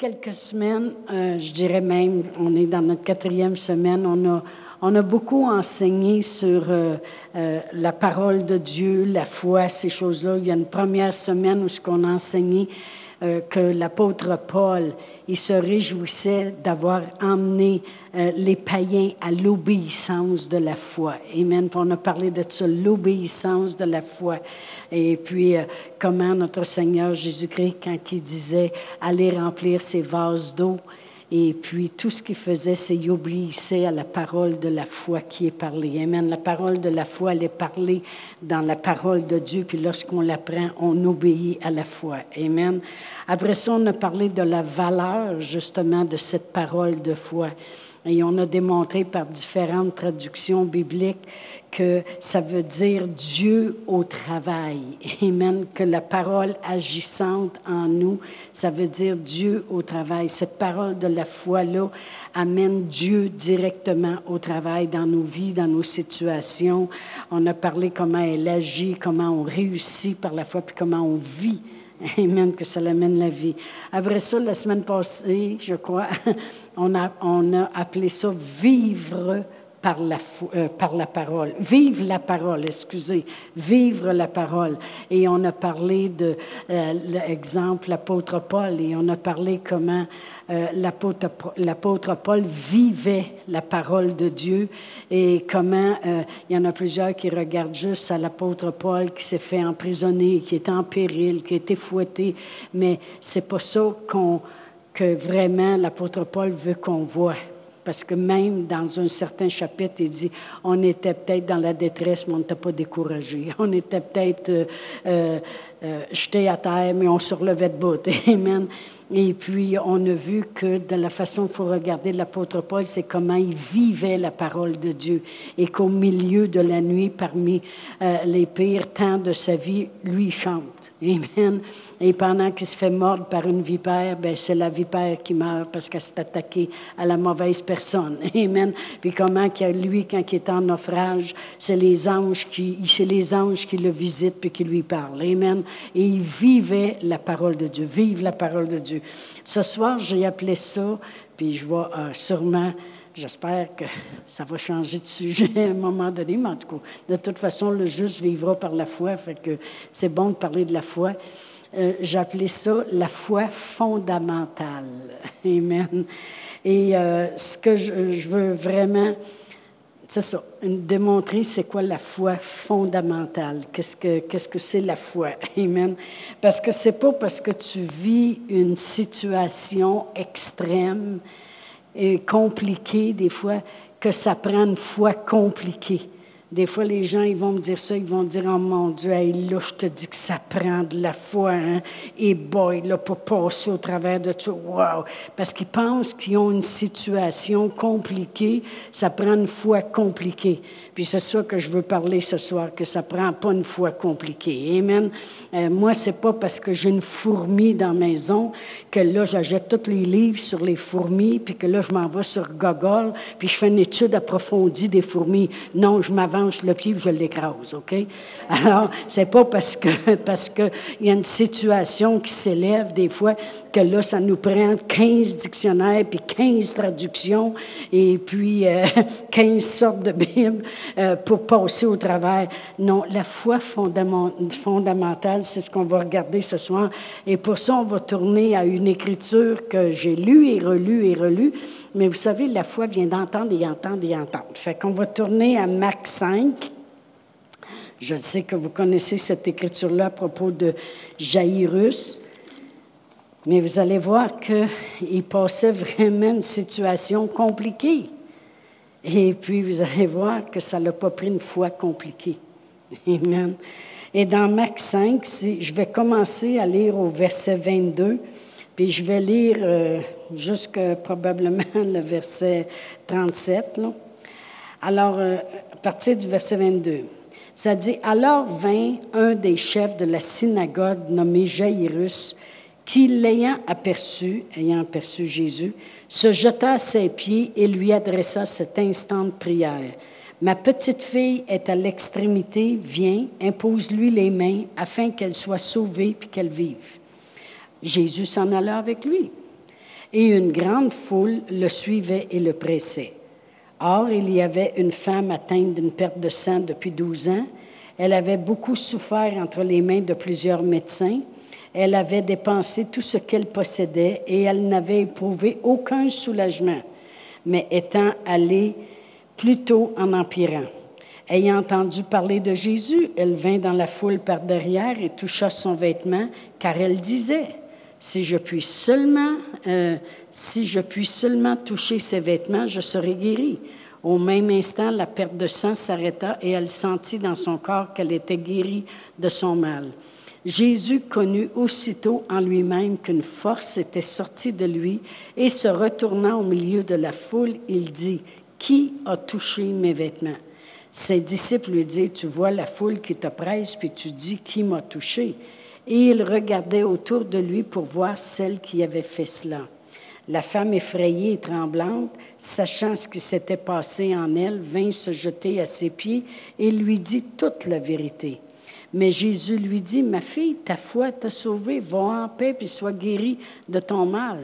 quelques semaines, euh, je dirais même, on est dans notre quatrième semaine, on a, on a beaucoup enseigné sur euh, euh, la parole de Dieu, la foi, ces choses-là. Il y a une première semaine où ce qu'on a enseigné que l'apôtre Paul, il se réjouissait d'avoir emmené les païens à l'obéissance de la foi. Amen. on a parlé de ça, l'obéissance de la foi. Et puis, euh, comment notre Seigneur Jésus-Christ, quand il disait aller remplir ses vases d'eau, et puis tout ce qu'il faisait, c'est qu'il obéissait à la parole de la foi qui est parlée. Amen. La parole de la foi, elle est parlée dans la parole de Dieu, puis lorsqu'on l'apprend, on obéit à la foi. Amen. Après ça, on a parlé de la valeur justement de cette parole de foi. Et on a démontré par différentes traductions bibliques que ça veut dire Dieu au travail. Amen. Que la parole agissante en nous, ça veut dire Dieu au travail. Cette parole de la foi-là amène Dieu directement au travail dans nos vies, dans nos situations. On a parlé comment elle agit, comment on réussit par la foi, puis comment on vit. Amen, que ça l'amène la vie. Après ça, la semaine passée, je crois, on a, on a appelé ça vivre par la, euh, par la parole. Vive la parole, excusez. Vivre la parole. Et on a parlé de euh, l'exemple l'apôtre Paul et on a parlé comment euh, l'apôtre Paul vivait la parole de Dieu et comment il y en a plusieurs qui regardent juste à l'apôtre Paul qui s'est fait emprisonner, qui est en péril, qui a été fouetté, mais c'est pas ça qu'on, que vraiment l'apôtre Paul veut qu'on voit. Parce que même dans un certain chapitre, il dit, on était peut-être dans la détresse, mais on n'était pas découragé. On était peut-être euh, euh, euh, jeté à terre, mais on se relevait de bout. Amen. Et puis, on a vu que de la façon qu'il faut regarder l'apôtre Paul, c'est comment il vivait la parole de Dieu. Et qu'au milieu de la nuit, parmi les pires temps de sa vie, lui chante. Amen. Et pendant qu'il se fait mordre par une vipère, ben c'est la vipère qui meurt parce qu'elle s'est attaquée à la mauvaise personne. Amen. Puis comment que lui, quand il est en naufrage, c'est les anges qui, c'est les anges qui le visitent puis qui lui parlent. Amen. Et il vivait la parole de Dieu. Vive la parole de Dieu. Ce soir, j'ai appelé ça, puis je vois euh, sûrement J'espère que ça va changer de sujet à un moment donné, mais en tout cas, de toute façon, le juste vivra par la foi, fait que c'est bon de parler de la foi. Euh, J'appelais ça la foi fondamentale. Amen. Et euh, ce que je, veux vraiment, c'est ça, démontrer c'est quoi la foi fondamentale. Qu'est-ce que qu'est-ce que c'est la foi? Amen. Parce que c'est pas parce que tu vis une situation extrême compliqué, des fois, que ça prend foi compliquée. Des fois, les gens, ils vont me dire ça, ils vont dire, oh mon Dieu, là, je te dis que ça prend de la foi, hein? Et boy, là, pour passer au travers de ça, wow! Parce qu'ils pensent qu'ils ont une situation compliquée, ça prend une foi compliquée. Puis c'est ça que je veux parler ce soir, que ça prend pas une foi compliquée. Amen. Euh, moi, c'est pas parce que j'ai une fourmi dans la maison que là, j'achète tous les livres sur les fourmis, puis que là, je m'en vais sur Google, puis je fais une étude approfondie des fourmis. Non, je m'avance le pied je l'écrase, OK? Alors, c'est pas parce que parce qu'il y a une situation qui s'élève des fois que là, ça nous prend 15 dictionnaires, puis 15 traductions, et puis 15 euh, sortes de Bibles euh, pour passer au travers. Non, la foi fondamentale, c'est ce qu'on va regarder ce soir. Et pour ça, on va tourner à une écriture que j'ai lue et relue et relue. Mais vous savez, la foi vient d'entendre et entendre et entendre. Fait qu'on va tourner à Marc 5. Je sais que vous connaissez cette écriture-là à propos de Jairus. Mais vous allez voir qu'il passait vraiment une situation compliquée. Et puis vous allez voir que ça n'a pas pris une foi compliquée. Amen. Et dans Marc 5, je vais commencer à lire au verset 22. Puis je vais lire euh, jusqu'à probablement le verset 37. Alors, euh, à partir du verset 22, ça dit Alors vint un des chefs de la synagogue nommé Jairus, qui, l'ayant aperçu, ayant aperçu Jésus, se jeta à ses pieds et lui adressa cet instant de prière. Ma petite fille est à l'extrémité, viens, impose-lui les mains afin qu'elle soit sauvée puis qu'elle vive. Jésus s'en alla avec lui. et une grande foule le suivait et le pressait. Or, il y avait une femme atteinte d'une perte de sang depuis douze ans. Elle avait beaucoup souffert entre les mains de plusieurs médecins. Elle avait dépensé tout ce qu'elle possédait et elle n'avait éprouvé aucun soulagement, mais étant allée plutôt en empirant. Ayant entendu parler de Jésus, elle vint dans la foule par derrière et toucha son vêtement, car elle disait, si je puis seulement, euh, si je puis seulement toucher ses vêtements, je serai guérie. Au même instant, la perte de sang s'arrêta et elle sentit dans son corps qu'elle était guérie de son mal. Jésus connut aussitôt en lui-même qu'une force était sortie de lui et se retournant au milieu de la foule, il dit, Qui a touché mes vêtements? Ses disciples lui dirent, Tu vois la foule qui te presse, puis tu dis, Qui m'a touché? Et il regardait autour de lui pour voir celle qui avait fait cela. La femme effrayée et tremblante, sachant ce qui s'était passé en elle, vint se jeter à ses pieds et lui dit toute la vérité. Mais Jésus lui dit, Ma fille, ta foi t'a sauvée, va en paix puis sois guérie de ton mal.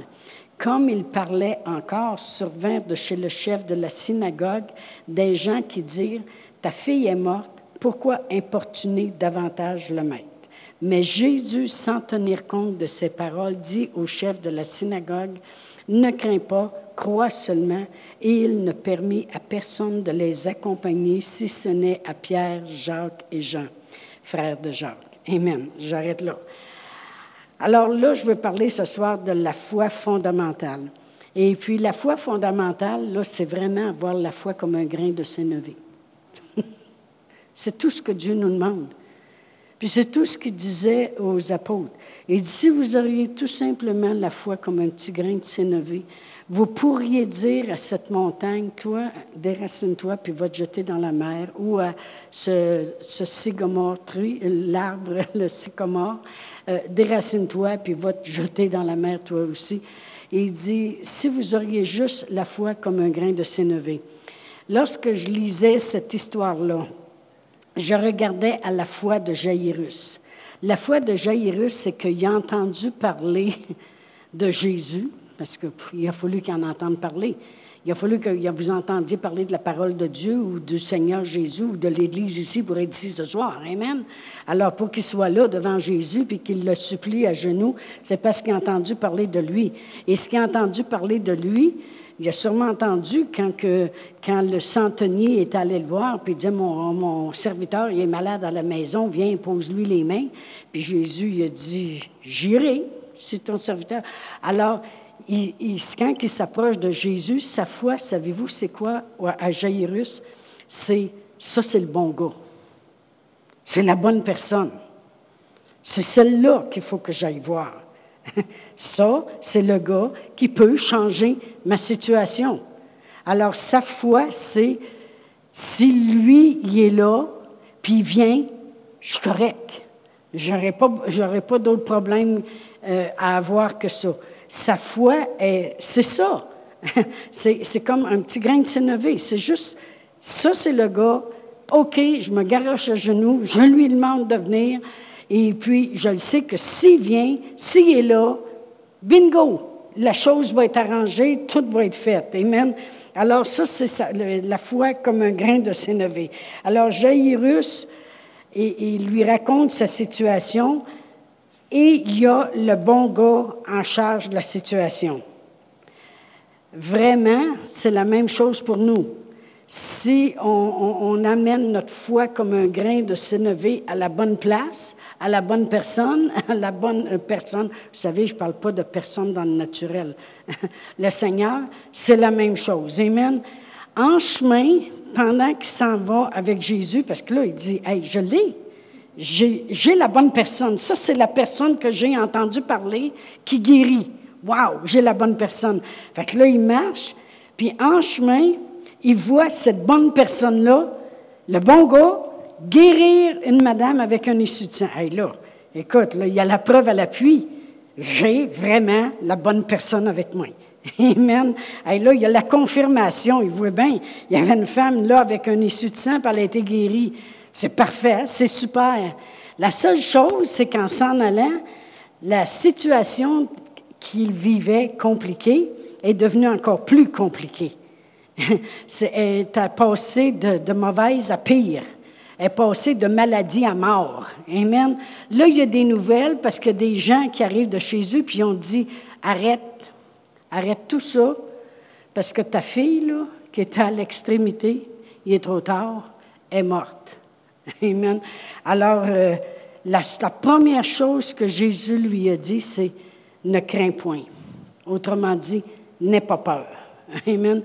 Comme il parlait encore, survinrent de chez le chef de la synagogue des gens qui dirent, Ta fille est morte, pourquoi importuner davantage le maître? Mais Jésus, sans tenir compte de ces paroles, dit au chef de la synagogue, Ne crains pas, crois seulement. Et il ne permit à personne de les accompagner, si ce n'est à Pierre, Jacques et Jean, frères de Jacques. Amen. J'arrête là. Alors là, je veux parler ce soir de la foi fondamentale. Et puis la foi fondamentale, là, c'est vraiment avoir la foi comme un grain de sénévé. c'est tout ce que Dieu nous demande. Puis c'est tout ce qu'il disait aux apôtres. Il dit, si vous auriez tout simplement la foi comme un petit grain de sénévé, vous pourriez dire à cette montagne, toi, déracine-toi, puis va te jeter dans la mer, ou à ce, ce l'arbre, le sycomore, euh, déracine-toi, puis va te jeter dans la mer, toi aussi. Il dit, si vous auriez juste la foi comme un grain de sénévé. Lorsque je lisais cette histoire-là, je regardais à la foi de Jairus. La foi de Jairus, c'est qu'il a entendu parler de Jésus, parce qu'il a fallu qu'il en entende parler. Il a fallu que vous entendiez parler de la parole de Dieu ou du Seigneur Jésus ou de l'Église ici pour être ici ce soir. Amen. Alors, pour qu'il soit là devant Jésus puis qu'il le supplie à genoux, c'est parce qu'il a entendu parler de lui. Et ce qu'il a entendu parler de lui, il a sûrement entendu quand, que, quand le centenier est allé le voir, puis il dit mon, mon serviteur, il est malade à la maison, viens, pose-lui les mains. Puis Jésus, il a dit J'irai, c'est ton serviteur. Alors, il, quand il s'approche de Jésus, sa foi, savez-vous, c'est quoi? À Jairus? C'est ça, c'est le bon gars. C'est la bonne personne. C'est celle-là qu'il faut que j'aille voir. Ça, c'est le gars qui peut changer ma situation. Alors, sa foi, c'est si lui, il est là, puis il vient, je suis correct. Je n'aurai pas, d'autres problèmes euh, à avoir que ça. Sa foi, c'est ça. c'est comme un petit grain de sénévé. C'est juste, ça, c'est le gars. OK, je me garoche à genoux, je lui demande de venir. Et puis, je le sais que s'il vient, s'il est là, bingo, la chose va être arrangée, tout va être fait. Amen. Alors, ça, c'est la foi comme un grain de sénévé. Alors, Jairus, il lui raconte sa situation et il y a le bon gars en charge de la situation. Vraiment, c'est la même chose pour nous si on, amène notre foi comme un grain de sénévé à la bonne place, à la bonne personne, à la bonne euh, personne, vous savez, je ne parle pas de personne dans le naturel. le Seigneur, c'est la même chose. Amen. En chemin, pendant qu'il s'en va avec Jésus, parce que là, il dit, hey, je l'ai. J'ai la bonne personne. Ça, c'est la personne que j'ai entendu parler qui guérit. Waouh, j'ai la bonne personne. Fait que là, il marche, puis en chemin, il voit cette bonne personne-là, le bon gars, guérir une madame avec un issue de sang. Hey, là, écoute, là, il y a la preuve à l'appui. J'ai vraiment la bonne personne avec moi. Amen. Hey, là, il y a la confirmation. Il voit bien, il y avait une femme là avec un issue de sang, puis elle a été guérie. C'est parfait, c'est super. La seule chose, c'est qu'en s'en allant, la situation qu'il vivait compliqué est devenu encore plus compliqué. Elle est passé de, mauvaise à pire. Elle est passée de maladie à mort. Amen. Là, il y a des nouvelles parce que des gens qui arrivent de chez eux puis ont dit arrête, arrête tout ça parce que ta fille, qui était à l'extrémité, il est trop tard, est morte. Amen. Alors, euh, la, première chose que Jésus lui a dit, c'est ne crains point. Autrement dit, n'aie pas peur. Amen.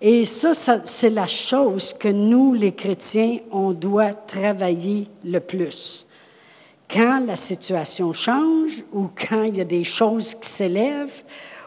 Et ça, c'est la chose que nous, les chrétiens, on doit travailler le plus. Quand la situation change ou quand il y a des choses qui s'élèvent,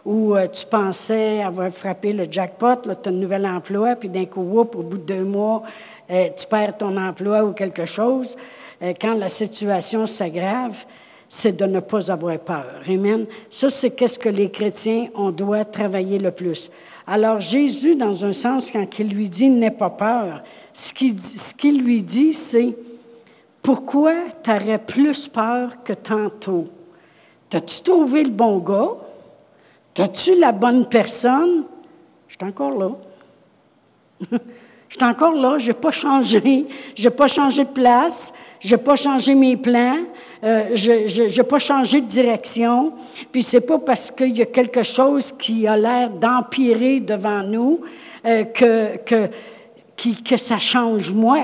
ou euh, tu pensais avoir frappé le jackpot, tu as un nouvel emploi, puis d'un coup, au bout de deux mois, euh, tu perds ton emploi ou quelque chose. Euh, quand la situation s'aggrave, c'est de ne pas avoir peur. Amen. Ça, c'est qu'est-ce que les chrétiens, on doit travailler le plus. Alors Jésus, dans un sens, quand il lui dit n'aie pas peur, ce qu'il lui dit, c'est pourquoi tu aurais plus peur que tantôt? T'as-tu trouvé le bon gars? T'as-tu la bonne personne? Je suis encore là. Je suis encore là, je n'ai pas changé, je n'ai pas changé de place, je n'ai pas changé mes plans, euh, je n'ai pas changé de direction. Puis c'est pas parce qu'il y a quelque chose qui a l'air d'empirer devant nous euh, que, que, que ça change moi.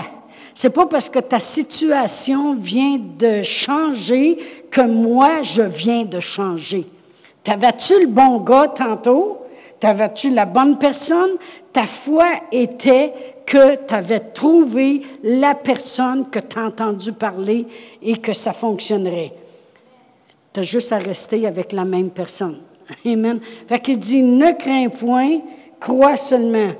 C'est pas parce que ta situation vient de changer que moi je viens de changer. T'avais-tu le bon gars tantôt? T'avais-tu la bonne personne? Ta foi était que tu avais trouvé la personne que tu as entendu parler et que ça fonctionnerait. Tu as juste à rester avec la même personne. Amen. Fait qu'il dit, ne crains point, crois seulement.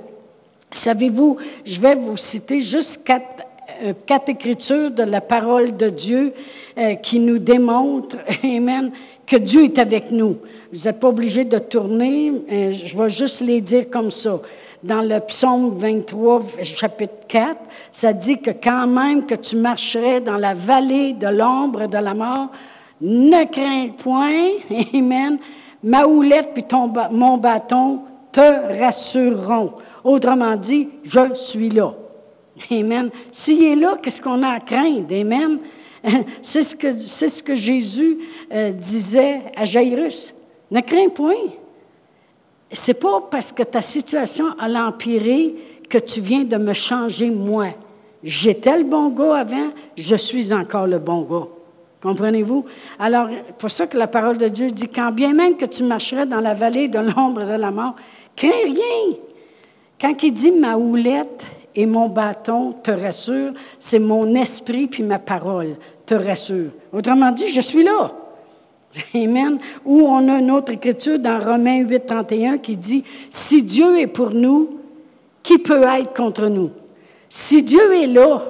Savez-vous, je vais vous citer juste quatre, euh, quatre écritures de la parole de Dieu euh, qui nous démontrent, Amen, que Dieu est avec nous. Vous n'êtes pas obligé de tourner, je vais juste les dire comme ça dans le psaume 23, chapitre 4, ça dit que quand même que tu marcherais dans la vallée de l'ombre de la mort, ne crains point, Amen, ma houlette puis mon bâton te rassureront. Autrement dit, je suis là. Amen. S'il est là, qu'est-ce qu'on a à craindre? Amen. C'est ce que, c'est ce que Jésus euh, disait à Jairus. Ne crains point c'est pas parce que ta situation a l'empiré que tu viens de me changer moi. J'étais le bon gars avant, je suis encore le bon gars. Comprenez-vous? Alors, pour ça que la parole de Dieu dit, quand bien même que tu marcherais dans la vallée de l'ombre de la mort, crains rien. Quand il dit ma houlette et mon bâton te rassurent, c'est mon esprit puis ma parole te rassure. Autrement dit, je suis là. Amen. Ou on a une autre écriture dans Romains 8, 31 qui dit Si Dieu est pour nous, qui peut être contre nous? Si Dieu est là,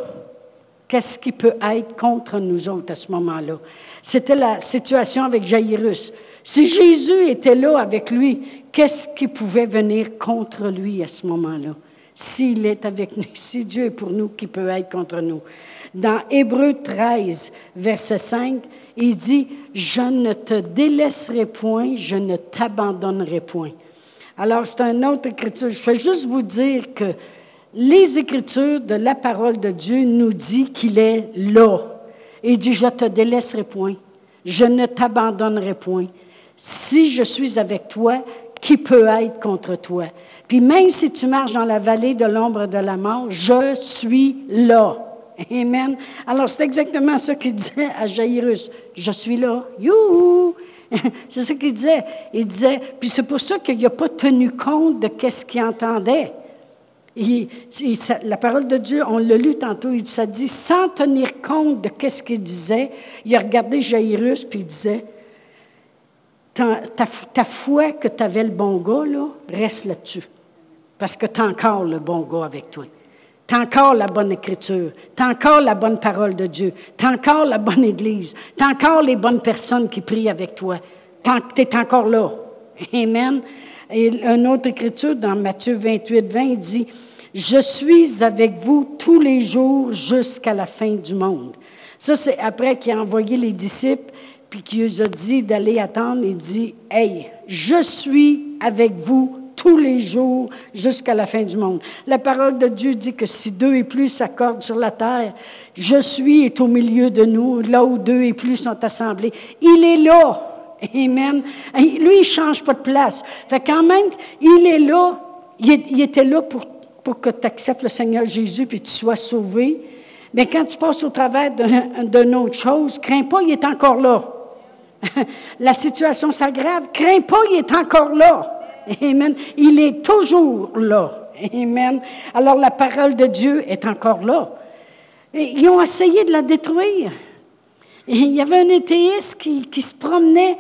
qu'est-ce qui peut être contre nous autres à ce moment-là? C'était la situation avec Jairus. Si Jésus était là avec lui, qu'est-ce qui pouvait venir contre lui à ce moment-là? S'il est avec nous, si Dieu est pour nous, qui peut être contre nous? Dans Hébreu 13, verset 5, il dit, je ne te délaisserai point, je ne t'abandonnerai point. Alors, c'est une autre écriture. Je vais juste vous dire que les écritures de la parole de Dieu nous dit qu'il est là. Il dit, je te délaisserai point, je ne t'abandonnerai point. Si je suis avec toi, qui peut être contre toi? Puis même si tu marches dans la vallée de l'ombre de la mort, je suis là. Amen. Alors, c'est exactement ce qu'il disait à Jairus. Je suis là. Youhou! c'est ce qu'il disait. Il disait, puis c'est pour ça qu'il n'a pas tenu compte de qu'est-ce qu'il entendait. la parole de Dieu, on l'a lu tantôt, il, ça dit, sans tenir compte de qu'est-ce qu'il disait, il a regardé Jairus, puis il disait, ta, ta, foi que tu avais le bon gars, là, reste là-dessus. Parce que tu as encore le bon gars avec toi. Tu as encore la bonne écriture, tu as encore la bonne parole de Dieu, tu as encore la bonne Église, tu as encore les bonnes personnes qui prient avec toi. Tu es encore là. Amen. Et une autre écriture dans Matthieu 28, 20, il dit, Je suis avec vous tous les jours jusqu'à la fin du monde. Ça, c'est après qu'il a envoyé les disciples, puis qui nous a dit d'aller attendre, il dit, Hey, je suis avec vous tous les jours jusqu'à la fin du monde. La parole de Dieu dit que si deux et plus s'accordent sur la terre, je suis est au milieu de nous, là où deux et plus sont assemblés. Il est là. Amen. Lui, il ne change pas de place. Fait quand même, il est là. Il, était là pour, pour que tu acceptes le Seigneur Jésus puis tu sois sauvé. Mais quand tu passes au travers d'une autre chose, crains pas, il est encore là. La situation s'aggrave, crains pas, il est encore là. Amen. Il est toujours là. Amen. Alors la parole de Dieu est encore là. ils ont essayé de la détruire. il y avait un éthéiste qui, se promenait,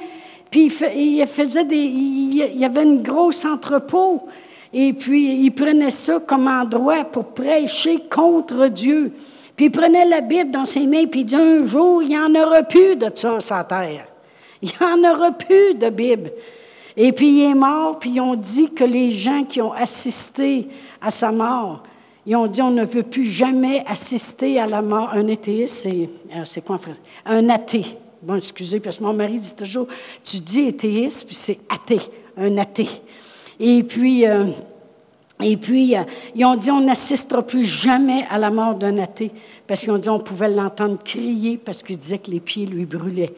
puis il, faisait des, il, y avait une grosse entrepôt, et puis il prenait ça comme endroit pour prêcher contre Dieu. Puis il prenait la Bible dans ses mains, puis il dit un jour, il n'y en aura plus de ça sur la terre. Il n'y en aura plus de Bible. Et puis il est mort, puis ils ont dit que les gens qui ont assisté à sa mort, ils ont dit on ne veut plus jamais assister à la mort. Un athéiste, c'est, euh, quoi en français? Un athée. Bon, excusez, parce que mon mari dit toujours, tu dis athéiste, puis c'est athée, un athée. Et puis, euh, et puis euh, ils ont dit on n'assistera plus jamais à la mort d'un athée, parce qu'ils ont dit on pouvait l'entendre crier parce qu'il disait que les pieds lui brûlaient.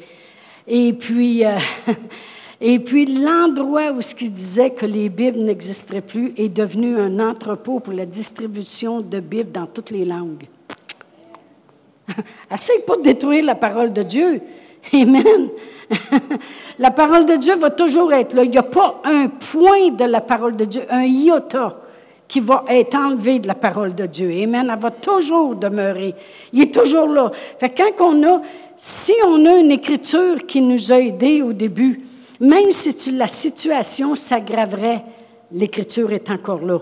Et puis, Et puis l'endroit où ce qui disait que les Bibles n'existeraient plus est devenu un entrepôt pour la distribution de Bibles dans toutes les langues. Essaye pas de détruire la parole de Dieu. Amen. la parole de Dieu va toujours être là. Il n'y a pas un point de la parole de Dieu, un iota qui va être enlevé de la parole de Dieu. Amen. Elle va toujours demeurer. Il est toujours là. Fait quand on a, si on a une écriture qui nous a aidés au début, même si la situation s'aggraverait, l'Écriture est encore là.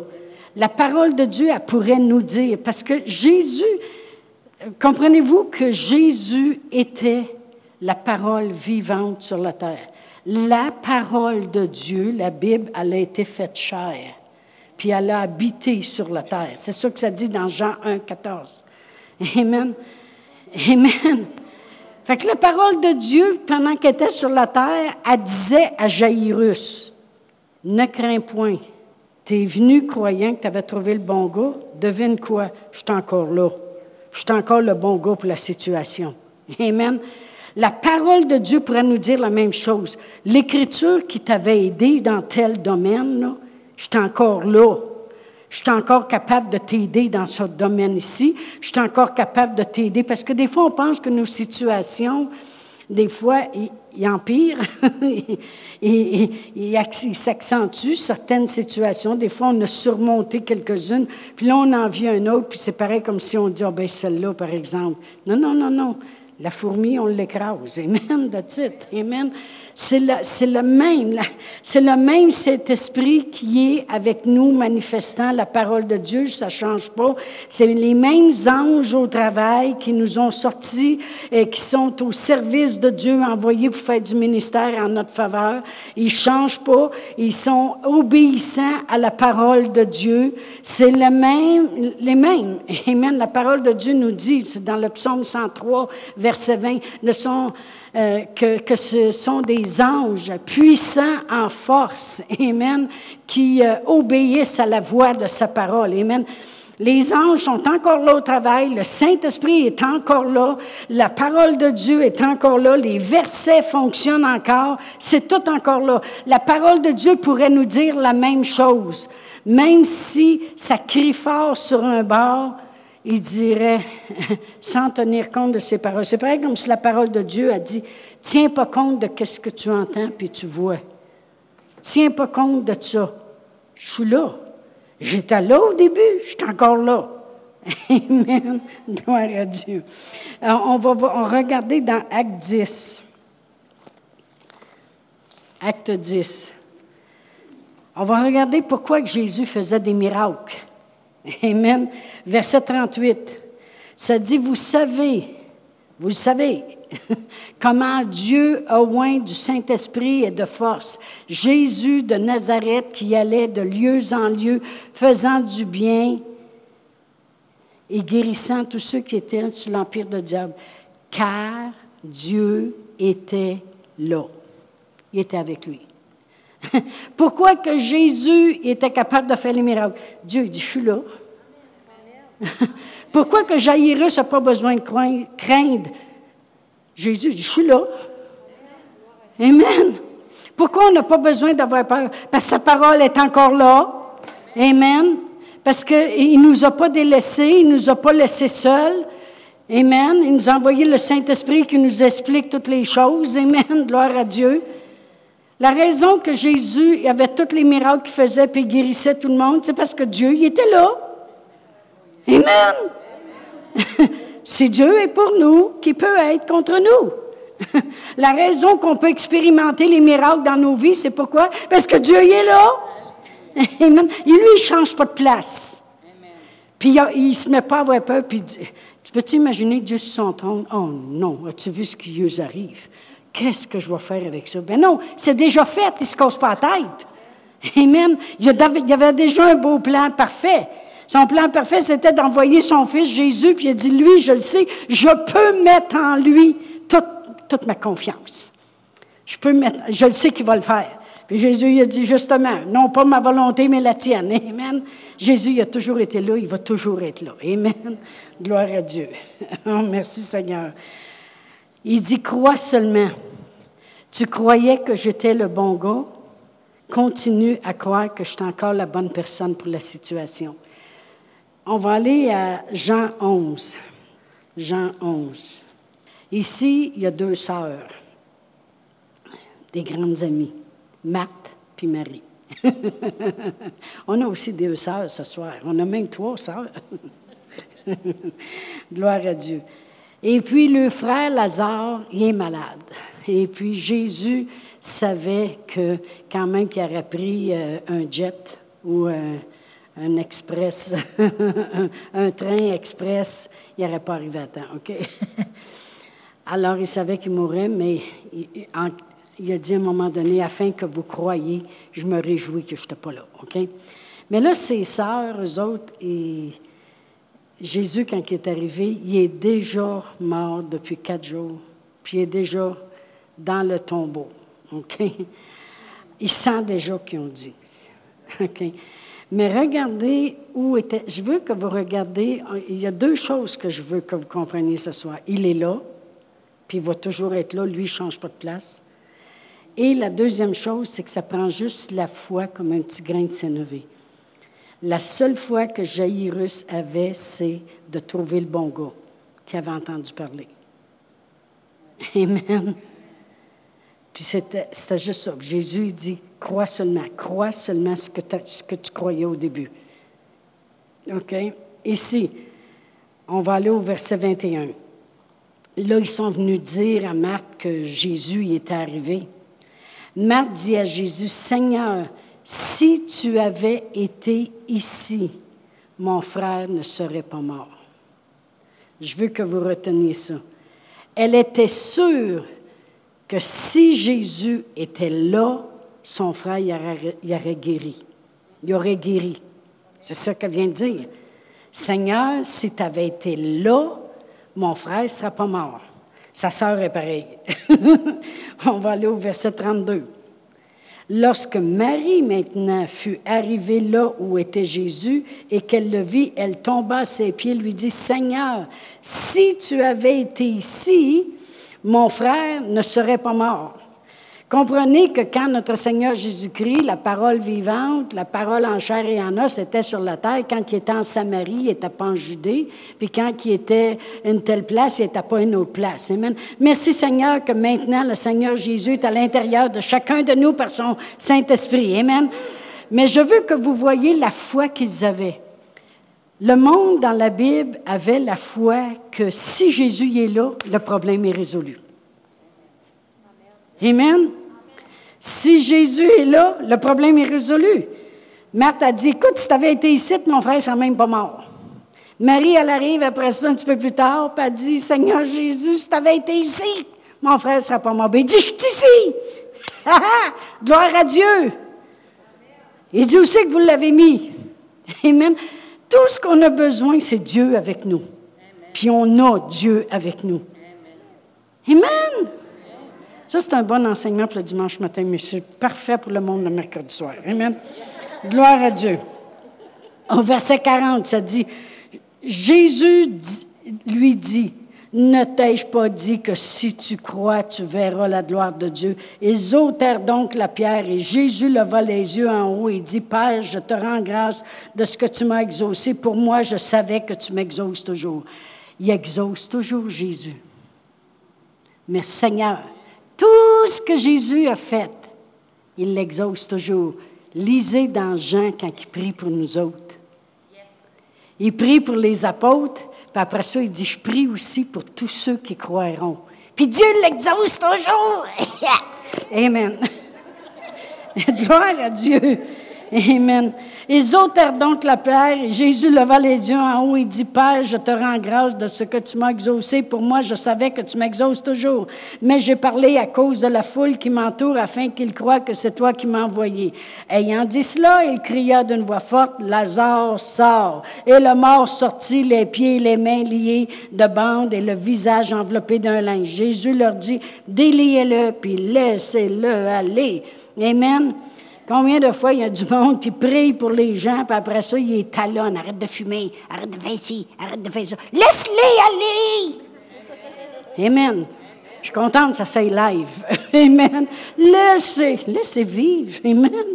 La parole de Dieu, elle pourrait nous dire, parce que Jésus, comprenez-vous que Jésus était la parole vivante sur la terre. La parole de Dieu, la Bible, elle a été faite chair, puis elle a habité sur la terre. C'est ça que ça dit dans Jean 1, 14. Amen. Amen. Fait la parole de Dieu, pendant qu'elle était sur la terre, elle disait à Jairus, ne crains point. Tu es venu croyant que tu avais trouvé le bon gars? Devine quoi? Je suis encore là. Je suis encore le bon gars pour la situation. Amen. La parole de Dieu pourrait nous dire la même chose. L'écriture qui t'avait aidé dans tel domaine, je suis encore là. Je suis encore capable de t'aider dans ce domaine ici. Je suis encore capable de t'aider parce que des fois, on pense que nos situations, des fois, ils empirent ils s'accentuent certaines situations. Des fois, on a surmonté quelques-unes, puis là, on en vient un autre, puis c'est pareil comme si on dit, oh, ben celle-là, par exemple. Non, non, non, non. La fourmi, on l'écrase. Amen, that's it. Amen. C'est le, même, c'est le même cet esprit qui est avec nous manifestant la parole de Dieu, ça ne change pas. C'est les mêmes anges au travail qui nous ont sortis et qui sont au service de Dieu, envoyés pour faire du ministère en notre faveur. Ils ne changent pas, ils sont obéissants à la parole de Dieu. C'est le même, les mêmes. Amen. La parole de Dieu nous dit, c'est dans le psaume 103, verset 20, ne sont euh, que, ce sont des anges puissants en force, Amen, qui euh, obéissent à la voix de sa parole, Amen. Les anges sont encore là au travail, le Saint-Esprit est encore là, la parole de Dieu est encore là, les versets fonctionnent encore, c'est tout encore là. La parole de Dieu pourrait nous dire la même chose, même si ça crie fort sur un bord, il dirait, sans tenir compte de ses paroles. C'est pareil comme si la parole de Dieu a dit, tiens pas compte de ce que tu entends puis tu vois. Tiens pas compte de ça. Je suis là. J'étais là au début, je suis encore là. Amen. Gloire à Dieu. on va regarder dans Acte 10. Acte 10. On va regarder pourquoi Jésus faisait des miracles. Amen. Verset 38. Ça dit, vous savez, vous savez, comment Dieu a oint du Saint-Esprit et de force Jésus de Nazareth qui allait de lieu en lieu, faisant du bien et guérissant tous ceux qui étaient sous l'empire de diable. Car Dieu était là. Il était avec lui. Pourquoi que Jésus était capable de faire les miracles? Dieu dit, je suis là. Pourquoi que Jairus n'a pas besoin de craindre? Jésus dit, je suis là. Amen. Pourquoi on n'a pas besoin d'avoir peur? Parce que sa parole est encore là. Amen. Parce qu'il ne nous a pas délaissés, il ne nous a pas laissés seuls. Amen. Il nous a envoyé le Saint-Esprit qui nous explique toutes les choses. Amen. Gloire à Dieu. La raison que Jésus avait tous les miracles qu'il faisait et guérissait tout le monde, c'est parce que Dieu il était là. Amen. si Dieu est pour nous, qui peut être contre nous? La raison qu'on peut expérimenter les miracles dans nos vies, c'est pourquoi? Parce que Dieu il est là. Amen. Et lui, il ne change pas de place. Puis il ne se met pas à avoir peur. Puis, tu peux-tu imaginer Dieu sur son trône? Oh non, as-tu vu ce qui lui arrive? Qu'est-ce que je vais faire avec ça? Ben non, c'est déjà fait, il ne se casse pas la tête. Amen. Il y avait déjà un beau plan parfait. Son plan parfait, c'était d'envoyer son fils Jésus, puis il a dit, lui, je le sais, je peux mettre en lui toute, toute ma confiance. Je peux mettre, je le sais qu'il va le faire. Puis Jésus il a dit justement, non pas ma volonté, mais la tienne. Amen. Jésus il a toujours été là, il va toujours être là. Amen. Gloire à Dieu. Oh, merci Seigneur. Il dit, crois seulement. Tu croyais que j'étais le bon gars? Continue à croire que je suis encore la bonne personne pour la situation. On va aller à Jean 11. Jean 11. Ici, il y a deux sœurs, des grandes amies, Marthe puis Marie. On a aussi deux sœurs ce soir. On a même trois sœurs. Gloire à Dieu. Et puis le frère Lazare, il est malade. Et puis Jésus savait que quand même qu'il aurait pris euh, un jet ou euh, un express, un train express, il n'aurait pas arrivé à temps? Alors il savait qu'il mourrait, mais il, a dit à un moment donné, afin que vous croyiez, je me réjouis que je n'étais pas là? Mais là, ses sœurs, eux autres, et Jésus, quand il est arrivé, il est déjà mort depuis quatre jours, puis il est déjà dans le tombeau. OK? Il sent déjà qu'ils ont dit. OK? Mais regardez où était. Je veux que vous regardez. Il y a deux choses que je veux que vous compreniez ce soir. Il est là, puis il va toujours être là. Lui, il ne change pas de place. Et la deuxième chose, c'est que ça prend juste la foi comme un petit grain de sénévé. La seule fois que Jairus avait, c'est de trouver le bon gars qui avait entendu parler. Amen. Puis c'était juste ça. Jésus dit, crois seulement, crois seulement ce que, ce que tu croyais au début. OK? Ici, on va aller au verset 21. Là, ils sont venus dire à Marthe que Jésus y était arrivé. Marthe dit à Jésus, Seigneur, si tu avais été ici, mon frère ne serait pas mort. Je veux que vous reteniez ça. Elle était sûre que si Jésus était là, son frère y aurait, guéri. Il aurait guéri. C'est ça qu'elle vient de dire. Seigneur, si tu avais été là, mon frère ne serait pas mort. Sa sœur est pareille. On va aller au verset 32. Lorsque Marie maintenant fut arrivée là où était Jésus et qu'elle le vit, elle tomba à ses pieds, lui dit, Seigneur, si tu avais été ici, mon frère ne serait pas mort. Comprenez que quand notre Seigneur Jésus-Christ, la parole vivante, la parole en chair et en os, était sur la terre, quand il était en Samarie, il n'était pas en Judée, puis quand il était une telle place, il n'était pas une autre place. Amen. Merci Seigneur que maintenant le Seigneur Jésus est à l'intérieur de chacun de nous par son Saint-Esprit. Amen. Mais je veux que vous voyez la foi qu'ils avaient. Le monde dans la Bible avait la foi que si Jésus est là, le problème est résolu. Amen. Si Jésus est là, le problème est résolu. Marthe a dit, écoute, si tu avais été ici, mon frère serait même pas mort. Marie, elle arrive après ça un petit peu plus tard, puis elle dit, Seigneur Jésus, si tu avais été ici, mon frère ne serait pas mort. Ben, il dit, je suis ici. Gloire à Dieu. Il dit aussi que vous l'avez mis. Amen. Tout ce qu'on a besoin, c'est Dieu avec nous. Puis on a Dieu avec nous. Amen. Ça, c'est un bon enseignement pour le dimanche matin, mais c'est parfait pour le monde le mercredi soir. Amen. Gloire à Dieu. Au verset 40, ça dit, Jésus lui dit, ne t'ai-je pas dit que si tu crois, tu verras la gloire de Dieu? Ils ôtèrent donc la pierre et Jésus leva les yeux en haut et dit, Père, je te rends grâce de ce que tu m'as exaucé. Pour moi, je savais que tu m'exauces toujours. Il exauce toujours Jésus. Mais Seigneur, tout ce que Jésus a fait, il l'exauce toujours. Lisez dans Jean quand il prie pour nous autres. Il prie pour les apôtres, puis après ça, il dit, je prie aussi pour tous ceux qui croiront. Puis Dieu l'exauce toujours. Amen. Gloire à Dieu. Amen. Ils ôtèrent donc la pierre et Jésus leva les yeux en haut et dit, Père, je te rends grâce de ce que tu m'as exaucé. Pour moi, je savais que tu m'exauces toujours. Mais j'ai parlé à cause de la foule qui m'entoure afin qu'ils croient que c'est toi qui m'as envoyé. Ayant dit cela, il cria d'une voix forte, Lazare sort. Et le mort sortit, les pieds et les mains liés de bandes et le visage enveloppé d'un linge. Jésus leur dit, déliez-le, puis laissez-le aller. Amen. Combien de fois il y a du monde qui prie pour les gens, puis après ça, il est talonne. Arrête de fumer, arrête de faire ci, arrête de faire ça. Laisse-les aller! Amen. Je suis contente que ça soit live. Amen. Laissez, laissez vivre. Amen.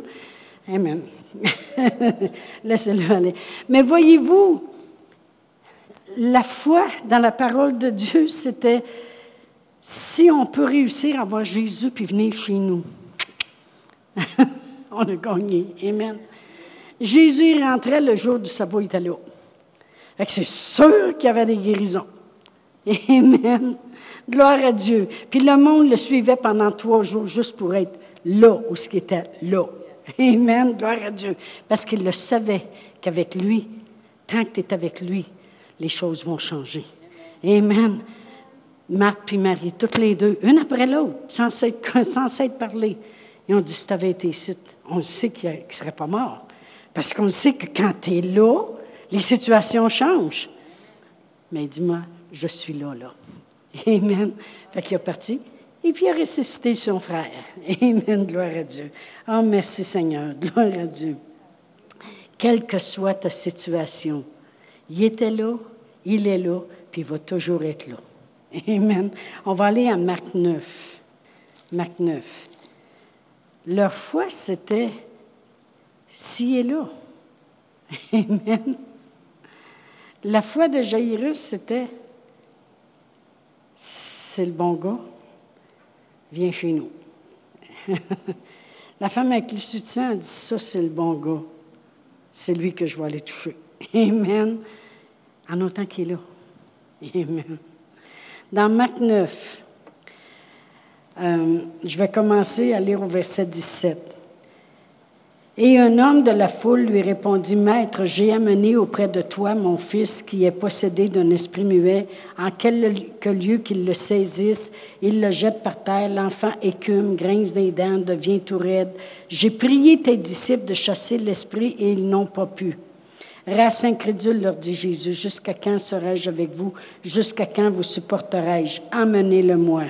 Amen. Laissez-le aller. Mais voyez-vous, la foi dans la parole de Dieu, c'était si on peut réussir à voir Jésus puis venir chez nous. on a gagné. Amen. Jésus rentrait le jour du sabbat italien. c'est sûr qu'il y avait des guérisons. Amen. Gloire à Dieu. Puis le monde le suivait pendant trois jours juste pour être là où ce qui était là. Amen. Gloire à Dieu. Parce qu'il le savait qu'avec lui, tant que tu es avec lui, les choses vont changer. Amen. Marthe puis Marie, toutes les deux, une après l'autre, sans s'être, sans être parlé. Ils ont dit, si tu avais été ici, on sait qu'il ne serait pas mort. Parce qu'on sait que quand tu es là, les situations changent. Mais dis-moi, je suis là, là. Amen. Fait qu'il est parti. Et puis il a ressuscité son frère. Amen. Gloire à Dieu. Oh, merci Seigneur. Gloire à Dieu. Quelle que soit ta situation, il était là, il est là, puis il va toujours être là. Amen. On va aller à Marc 9. Marc 9. Leur foi, c'était ci et là. Amen. La foi de Jairus, c'était c'est le bon gars, viens chez nous. La femme avec le soutien a dit ça, c'est le bon gars. C'est lui que je vais aller toucher. Amen. En autant qu'il est là. Amen. Dans Marc 9, euh, je vais commencer à lire au verset 17. Et un homme de la foule lui répondit, Maître, j'ai amené auprès de toi mon fils qui est possédé d'un esprit muet. En quelque lieu qu'il le saisisse, il le jette par terre. L'enfant écume, grince des dents, devient tout raide. J'ai prié tes disciples de chasser l'esprit et ils n'ont pas pu. Race incrédule, leur dit Jésus, jusqu'à quand serai-je avec vous? Jusqu'à quand vous supporterai-je? Emmenez-le-moi.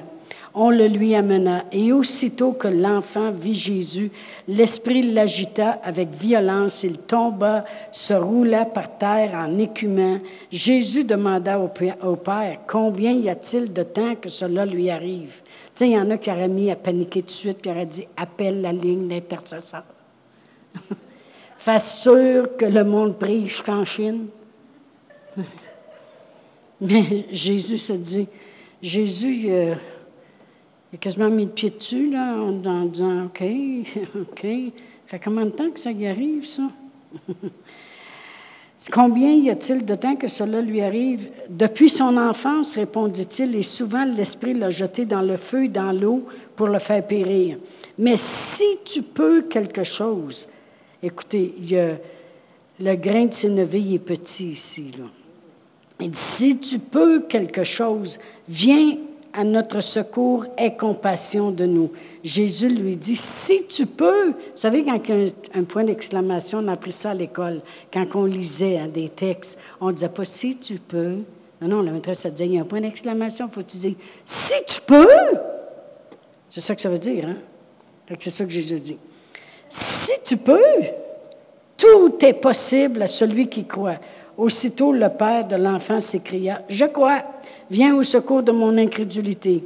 On le lui amena, et aussitôt que l'enfant vit Jésus, l'esprit l'agita avec violence, il tomba, se roula par terre en écumant. Jésus demanda au Père, combien y a-t-il de temps que cela lui arrive? Tu sais, il y en a qui auraient mis à paniquer tout de suite, puis auraient dit, appelle la ligne d'intercesseur. Fasse sûr que le monde prie jusqu'en Chine. Mais Jésus se dit, Jésus... Euh, a quasiment mis le pied dessus, là, en, disant OK, OK. Ça fait combien de temps que ça y arrive, ça? Combien y a-t-il de temps que cela lui arrive? Depuis son enfance, répondit-il, et souvent l'Esprit l'a jeté dans le feu et dans l'eau pour le faire périr. Mais si tu peux quelque chose, écoutez, le grain de sénévé est petit ici. Là. Il dit, si tu peux quelque chose, viens à notre secours, aie compassion de nous. Jésus lui dit, si tu peux, vous savez, quand il y a un, point d'exclamation, on a appris ça à l'école, quand on lisait des textes, on ne disait pas si tu peux. Non, non, la maîtresse, ça disait, il y a un point d'exclamation, il faut que tu dises, si tu peux. C'est ça que ça veut dire, hein? C'est ça que Jésus dit. Si tu peux, tout est possible à celui qui croit. Aussitôt le père de l'enfant s'écria, Je crois, viens au secours de mon incrédulité.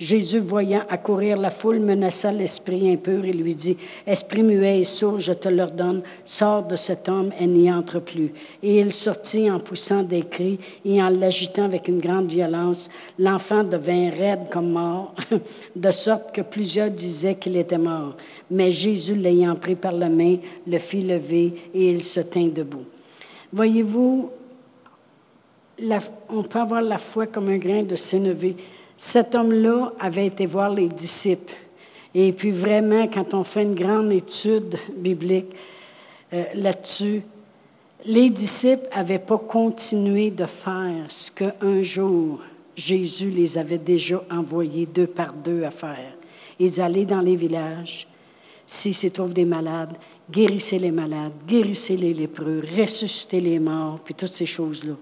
Jésus, voyant accourir la foule, menaça l'esprit impur et lui dit, Esprit muet et sourd, je te l'ordonne, sors de cet homme et n'y entre plus. Et il sortit en poussant des cris et en l'agitant avec une grande violence. L'enfant devint raide comme mort, de sorte que plusieurs disaient qu'il était mort. Mais Jésus, l'ayant pris par la main, le fit lever et il se tint debout. Voyez-vous, on peut avoir la foi comme un grain de sénévé. Cet homme-là avait été voir les disciples. Et puis vraiment, quand on fait une grande étude biblique euh, là-dessus, les disciples n'avaient pas continué de faire ce qu'un jour Jésus les avait déjà envoyés deux par deux à faire. Ils allaient dans les villages, s'il s'y trouve des malades, guérissez les malades, guérissez les lépreux, ressuscitez les morts, puis toutes ces choses-là.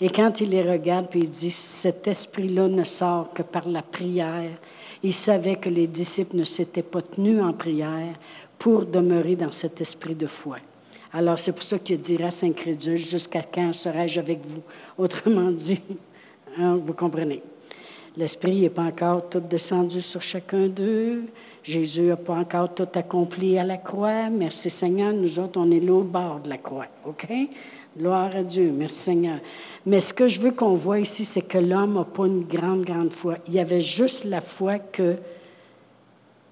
Et quand il les regarde, puis il dit, cet esprit-là ne sort que par la prière. Il savait que les disciples ne s'étaient pas tenus en prière pour demeurer dans cet esprit de foi. Alors c'est pour ça qu'il dira Saint Crédule, jusqu'à quand serai-je avec vous? Autrement dit, hein, vous comprenez. L'Esprit n'est pas encore tout descendu sur chacun d'eux. Jésus n'a pas encore tout accompli à la croix. Merci Seigneur, nous autres, on est l'autre bord de la croix. OK? Gloire à Dieu. Merci Seigneur. Mais ce que je veux qu'on voit ici, c'est que l'homme n'a pas une grande, grande foi. Il y avait juste la foi que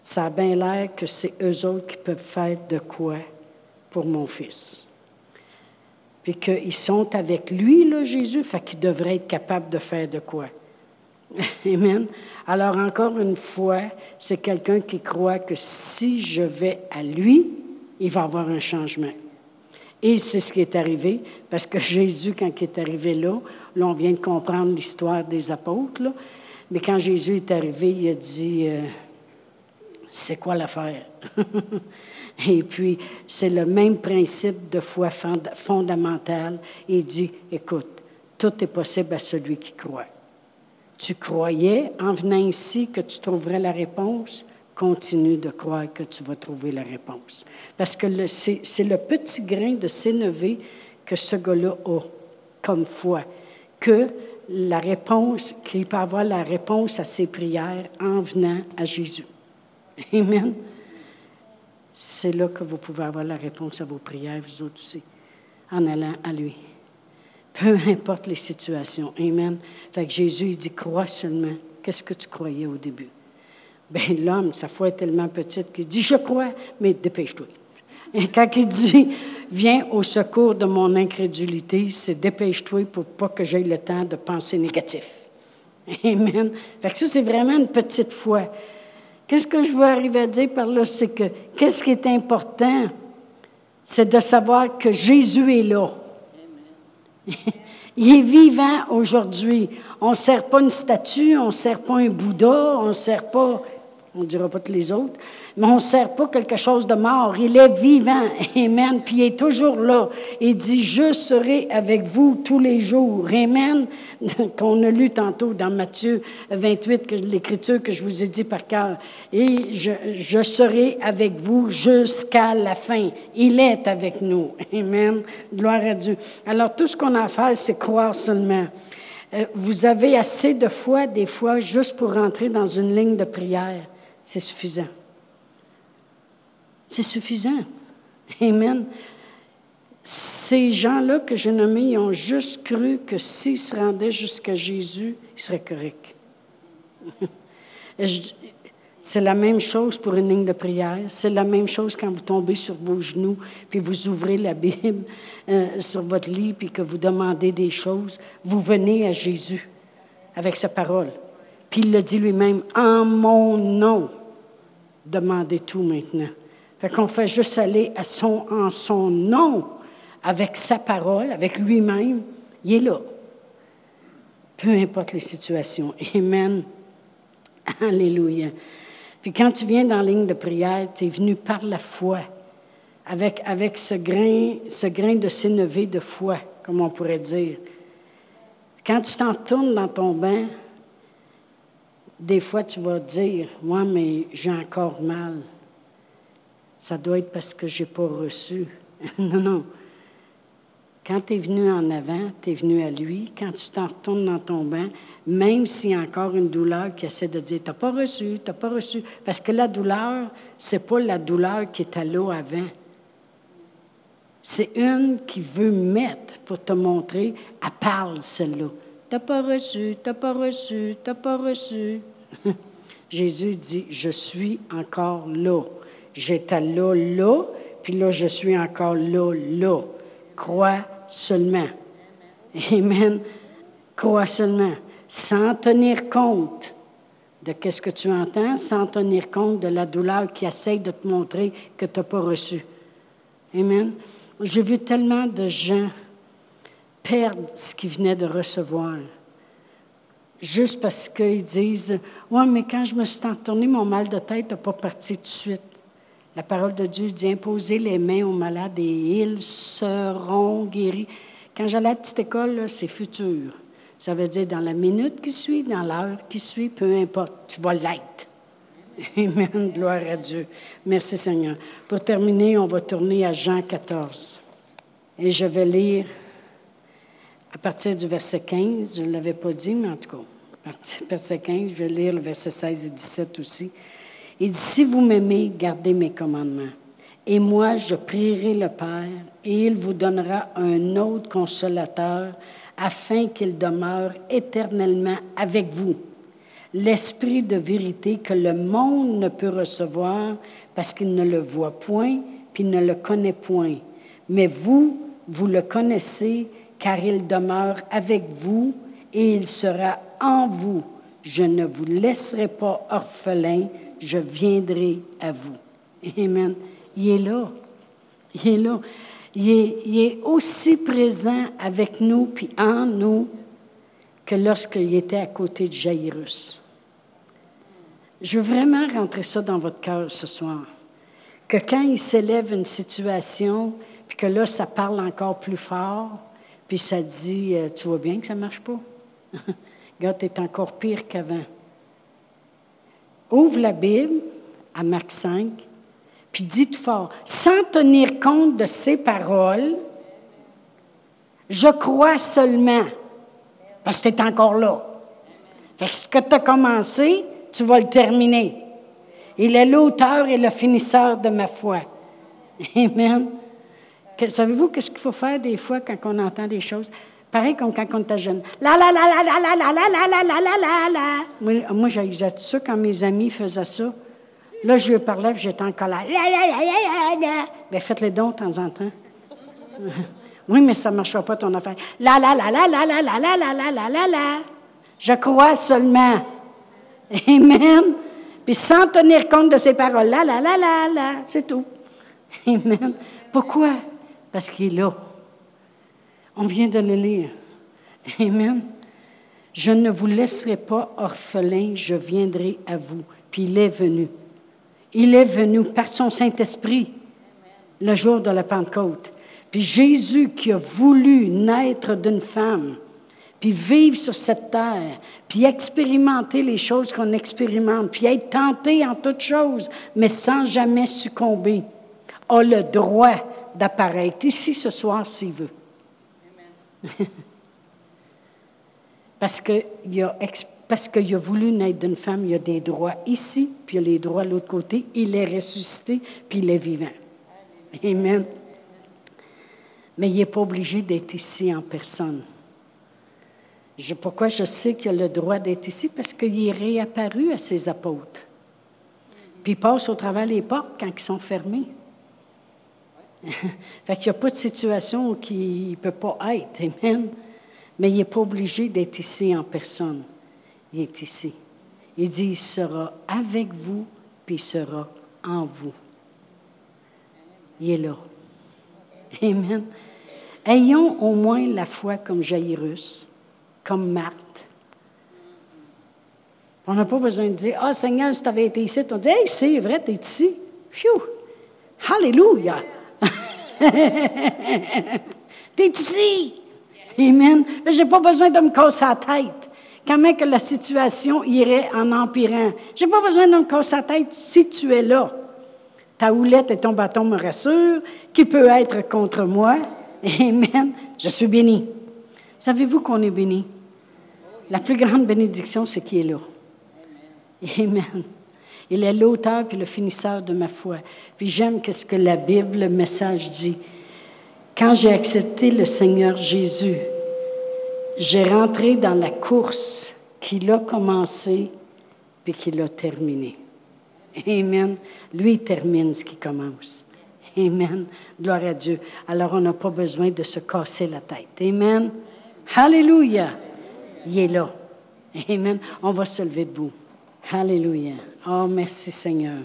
ça a bien l'air que c'est eux autres qui peuvent faire de quoi pour mon fils. Puis qu'ils sont avec lui, là, Jésus, fait qu'il devrait être capable de faire de quoi. Amen. Alors encore une fois, c'est quelqu'un qui croit que si je vais à lui, il va avoir un changement. Et c'est ce qui est arrivé, parce que Jésus, quand il est arrivé là, là, on vient de comprendre l'histoire des apôtres, mais quand Jésus est arrivé, il a dit, euh, c'est quoi l'affaire? Et puis, c'est le même principe de foi fondamentale. Il dit, écoute, tout est possible à celui qui croit. Tu croyais en venant ici que tu trouverais la réponse? continue de croire que tu vas trouver la réponse. Parce que c'est le petit grain de s'élever que ce gars-là a comme foi, que la réponse, qu'il peut avoir la réponse à ses prières en venant à Jésus. Amen. C'est là que vous pouvez avoir la réponse à vos prières, vous autres aussi, en allant à lui. Peu importe les situations. Amen. Fait que Jésus, il dit, crois seulement. Qu'est-ce que tu croyais au début? Bien, l'homme, sa foi est tellement petite qu'il dit, je crois, mais dépêche-toi. Et quand il dit, viens au secours de mon incrédulité, c'est dépêche-toi pour pas que j'aie le temps de penser négatif. Amen. Fait que ça, c'est vraiment une petite foi. Qu'est-ce que je veux arriver à dire par là? C'est que, qu'est-ce qui est important? C'est de savoir que Jésus est là. Il est vivant aujourd'hui. On ne sert pas une statue, on ne sert pas un Bouddha, on ne sert pas on ne dira pas tous les autres, mais on ne sert pas quelque chose de mort. Il est vivant. Amen. Puis il est toujours là. Il dit, je serai avec vous tous les jours. Amen. Qu'on a lu tantôt dans Matthieu 28, l'écriture que je vous ai dit par cœur. Et je, je serai avec vous jusqu'à la fin. Il est avec nous. Amen. Gloire à Dieu. Alors tout ce qu'on a à faire, c'est croire seulement. Euh, vous avez assez de foi, des fois, juste pour rentrer dans une ligne de prière c'est suffisant. C'est suffisant. Amen. Ces gens-là que j'ai nommés, ils ont juste cru que s'ils se rendaient jusqu'à Jésus, ils seraient corrects. C'est la même chose pour une ligne de prière. C'est la même chose quand vous tombez sur vos genoux, puis vous ouvrez la Bible euh, sur votre lit, puis que vous demandez des choses. Vous venez à Jésus avec sa parole. Puis il le dit lui-même, en mon nom demander tout maintenant. Fait qu'on fait juste aller à son, en son nom, avec sa parole, avec lui-même. Il est là. Peu importe les situations. Amen. Alléluia. Puis quand tu viens dans la ligne de prière, tu es venu par la foi, avec, avec ce, grain, ce grain de sénévé de foi, comme on pourrait dire. Quand tu t'en tournes dans ton bain, des fois, tu vas dire, moi, mais j'ai encore mal. Ça doit être parce que je n'ai pas reçu. non, non. Quand tu es venu en avant, tu es venu à lui. Quand tu t'en retournes dans ton bain, même s'il y a encore une douleur qui essaie de dire, tu pas reçu, tu pas reçu. Parce que la douleur, ce n'est pas la douleur qui est à l'eau avant. C'est une qui veut mettre pour te montrer, elle parle celle-là. T'as pas reçu, t'as pas reçu, t'as pas reçu. Jésus dit, je suis encore là. J'étais là, là, puis là, je suis encore là, là. Crois seulement. Amen. Crois seulement. Sans tenir compte de qu'est-ce que tu entends, sans tenir compte de la douleur qui essaye de te montrer que tu n'as pas reçu. Amen. J'ai vu tellement de gens perdre ce qu'ils venaient de recevoir. Juste parce qu'ils disent Ouais, mais quand je me suis entourné, mon mal de tête n'a pas parti tout de suite. La parole de Dieu dit Imposez les mains aux malades et ils seront guéris. Quand j'allais à la petite école, c'est futur. Ça veut dire dans la minute qui suit, dans l'heure qui suit, peu importe, tu vas l'être. Amen. Gloire à Dieu. Merci Seigneur. Pour terminer, on va tourner à Jean 14. Et je vais lire à partir du verset 15, je ne l'avais pas dit, mais en tout cas, verset 15, je vais lire le verset 16 et 17 aussi. Il dit, si vous m'aimez, gardez mes commandements. Et moi, je prierai le Père, et il vous donnera un autre consolateur, afin qu'il demeure éternellement avec vous. L'esprit de vérité que le monde ne peut recevoir parce qu'il ne le voit point, puis ne le connaît point. Mais vous, vous le connaissez car il demeure avec vous et il sera en vous. Je ne vous laisserai pas orphelin, je viendrai à vous. Amen. Il est là. Il est là. Il est, aussi présent avec nous puis en nous que lorsqu'il était à côté de Jairus. Je veux vraiment rentrer ça dans votre cœur ce soir. Que quand il s'élève une situation, puis que là, ça parle encore plus fort, puis ça dit, euh, tu vois bien que ça ne marche pas? Regarde, tu es encore pire qu'avant. Ouvre la Bible à Marc 5, puis tout fort, sans tenir compte de ces paroles, je crois seulement, parce que tu es encore là. Fait que ce que tu as commencé, tu vas le terminer. Il est l'auteur et le finisseur de ma foi. Amen. Savez-vous qu'est-ce qu'il faut faire des fois quand on entend des choses? Pareil comme quand on était jeune. La la la la la la la la la la la la la Moi, moi j'ai ça quand mes amis faisaient ça. Là, je lui parlais, j'étais en colère. La la la la la la. faites-les dons de temps en temps. Oui, mais ça ne marchera pas ton affaire. La la la la la la la la la la la la la. Je crois seulement. Amen. Puis sans tenir compte de ces paroles. La la la la la. C'est tout. Amen. Pourquoi? parce qu'il est là. On vient de le lire. Amen. Je ne vous laisserai pas orphelin, je viendrai à vous. Puis il est venu. Il est venu par son Saint-Esprit le jour de la Pentecôte. Puis Jésus qui a voulu naître d'une femme, puis vivre sur cette terre, puis expérimenter les choses qu'on expérimente, puis être tenté en toutes choses, mais sans jamais succomber, a le droit d'apparaître ici ce soir s'il veut. parce qu'il a, voulu naître d'une femme, il a des droits ici, puis il a les droits de l'autre côté. Il est ressuscité, puis il est vivant. Amen. Mais il n'est pas obligé d'être ici en personne. Pourquoi je sais qu'il a le droit d'être ici? Parce qu'il est réapparu à ses apôtres. Puis il passe au travers des portes quand ils sont fermés. fait qu'il n'y a pas de situation qui ne peut pas être, Amen. Mais il n'est pas obligé d'être ici en personne. Il est ici. Il dit, il sera avec vous, puis il sera en vous. Il est là. Amen. Ayons au moins la foi comme Jairus, comme Marthe. On n'a pas besoin de dire, ah Seigneur, si tu avais été ici, on dit, hey, c'est vrai, tu es ici. Phew! Hallelujah! T'es ici? Amen. Je n'ai pas besoin de me casser la tête. même que la situation irait en empirant? Je n'ai pas besoin d'un casse à tête si tu es là. Ta houlette et ton bâton me rassurent. Qui peut être contre moi? Amen. Je suis béni. Savez-vous qu'on est béni? La plus grande bénédiction, c'est qui est là. Amen. Il est l'auteur puis le finisseur de ma foi. Puis j'aime ce que la Bible, le message dit. Quand j'ai accepté le Seigneur Jésus, j'ai rentré dans la course qu'il a commencé puis qu'il a terminé. Amen. Lui termine ce qui commence. Amen. Gloire à Dieu. Alors on n'a pas besoin de se casser la tête. Amen. Alléluia. Il est là. Amen. On va se lever debout. Alléluia. Oh, merci Seigneur.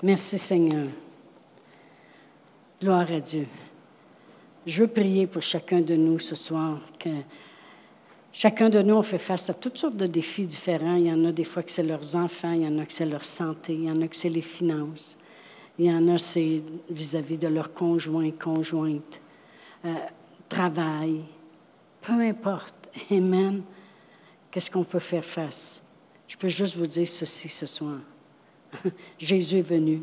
Merci Seigneur. Gloire à Dieu. Je veux prier pour chacun de nous ce soir que chacun de nous, on fait face à toutes sortes de défis différents. Il y en a des fois que c'est leurs enfants, il y en a que c'est leur santé, il y en a que c'est les finances, il y en a c'est vis-à-vis de leur conjoint, conjointe, euh, travail, peu importe. Amen. Qu'est-ce qu'on peut faire face? Je peux juste vous dire ceci ce soir. Jésus est venu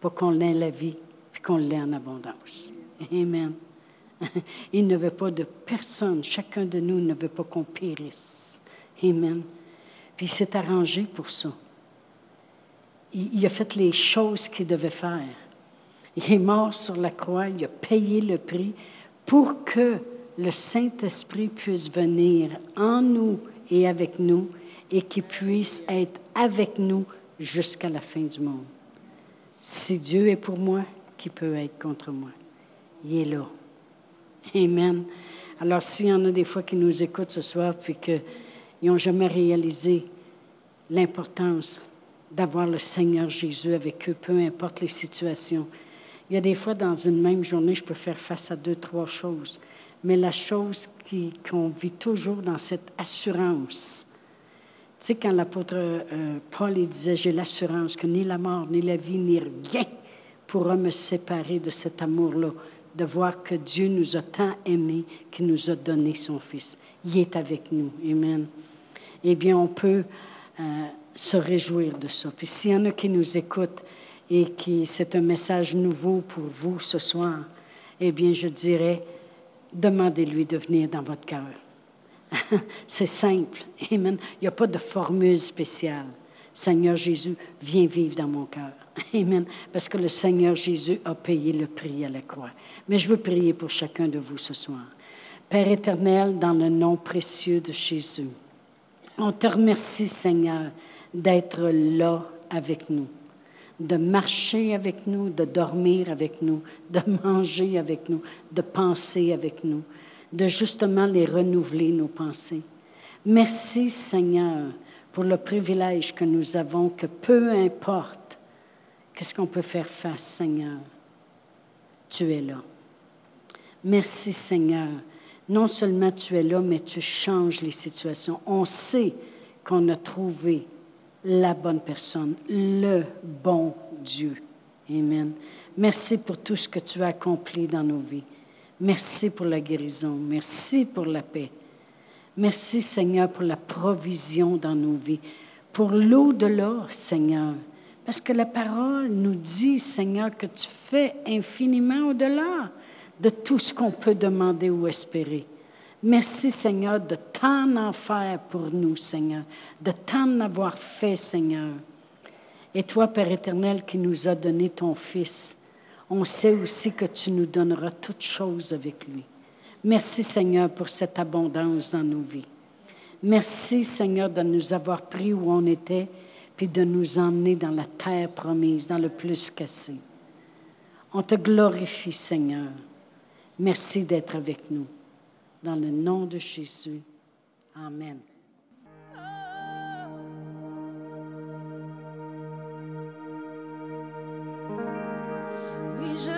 pour qu'on ait la vie et qu'on l'ait en abondance. Amen. Il ne veut pas de personne. Chacun de nous ne veut pas qu'on périsse. Amen. Puis il s'est arrangé pour ça. Il, il a fait les choses qu'il devait faire. Il est mort sur la croix, il a payé le prix pour que le Saint-Esprit puisse venir en nous et avec nous et qu'il puisse être avec nous jusqu'à la fin du monde. Si Dieu est pour moi, qui peut être contre moi? Il est là. Amen. Alors, s'il y en a des fois qui nous écoutent ce soir, puis qu'ils n'ont jamais réalisé l'importance d'avoir le Seigneur Jésus avec eux, peu importe les situations. Il y a des fois, dans une même journée, je peux faire face à deux, trois choses. Mais la chose qu'on vit toujours dans cette assurance, tu sais, quand l'apôtre euh, Paul disait, j'ai l'assurance que ni la mort, ni la vie, ni rien pourra me séparer de cet amour-là, de voir que Dieu nous a tant aimés qu'il nous a donné son Fils. Il est avec nous. Amen. Eh bien, on peut euh, se réjouir de ça. Puis s'il y en a qui nous écoutent et qui c'est un message nouveau pour vous ce soir, eh bien, je dirais, demandez-lui de venir dans votre cœur. C'est simple. Amen. Il n'y a pas de formule spéciale. Seigneur Jésus, viens vivre dans mon cœur. Amen. Parce que le Seigneur Jésus a payé le prix à la croix. Mais je veux prier pour chacun de vous ce soir. Père éternel, dans le nom précieux de Jésus, on te remercie, Seigneur, d'être là avec nous, de marcher avec nous, de dormir avec nous, de manger avec nous, de penser avec nous de justement les renouveler, nos pensées. Merci Seigneur pour le privilège que nous avons, que peu importe qu'est-ce qu'on peut faire face, Seigneur, tu es là. Merci Seigneur. Non seulement tu es là, mais tu changes les situations. On sait qu'on a trouvé la bonne personne, le bon Dieu. Amen. Merci pour tout ce que tu as accompli dans nos vies. Merci pour la guérison. Merci pour la paix. Merci, Seigneur, pour la provision dans nos vies. Pour l'au-delà, Seigneur. Parce que la parole nous dit, Seigneur, que tu fais infiniment au-delà de tout ce qu'on peut demander ou espérer. Merci, Seigneur, de tant en faire pour nous, Seigneur, de tant en avoir fait, Seigneur. Et toi, Père éternel, qui nous a donné ton Fils, on sait aussi que tu nous donneras toutes choses avec lui. Merci Seigneur pour cette abondance dans nos vies. Merci Seigneur de nous avoir pris où on était, puis de nous emmener dans la terre promise, dans le plus cassé. On te glorifie Seigneur. Merci d'être avec nous. Dans le nom de Jésus. Amen. Je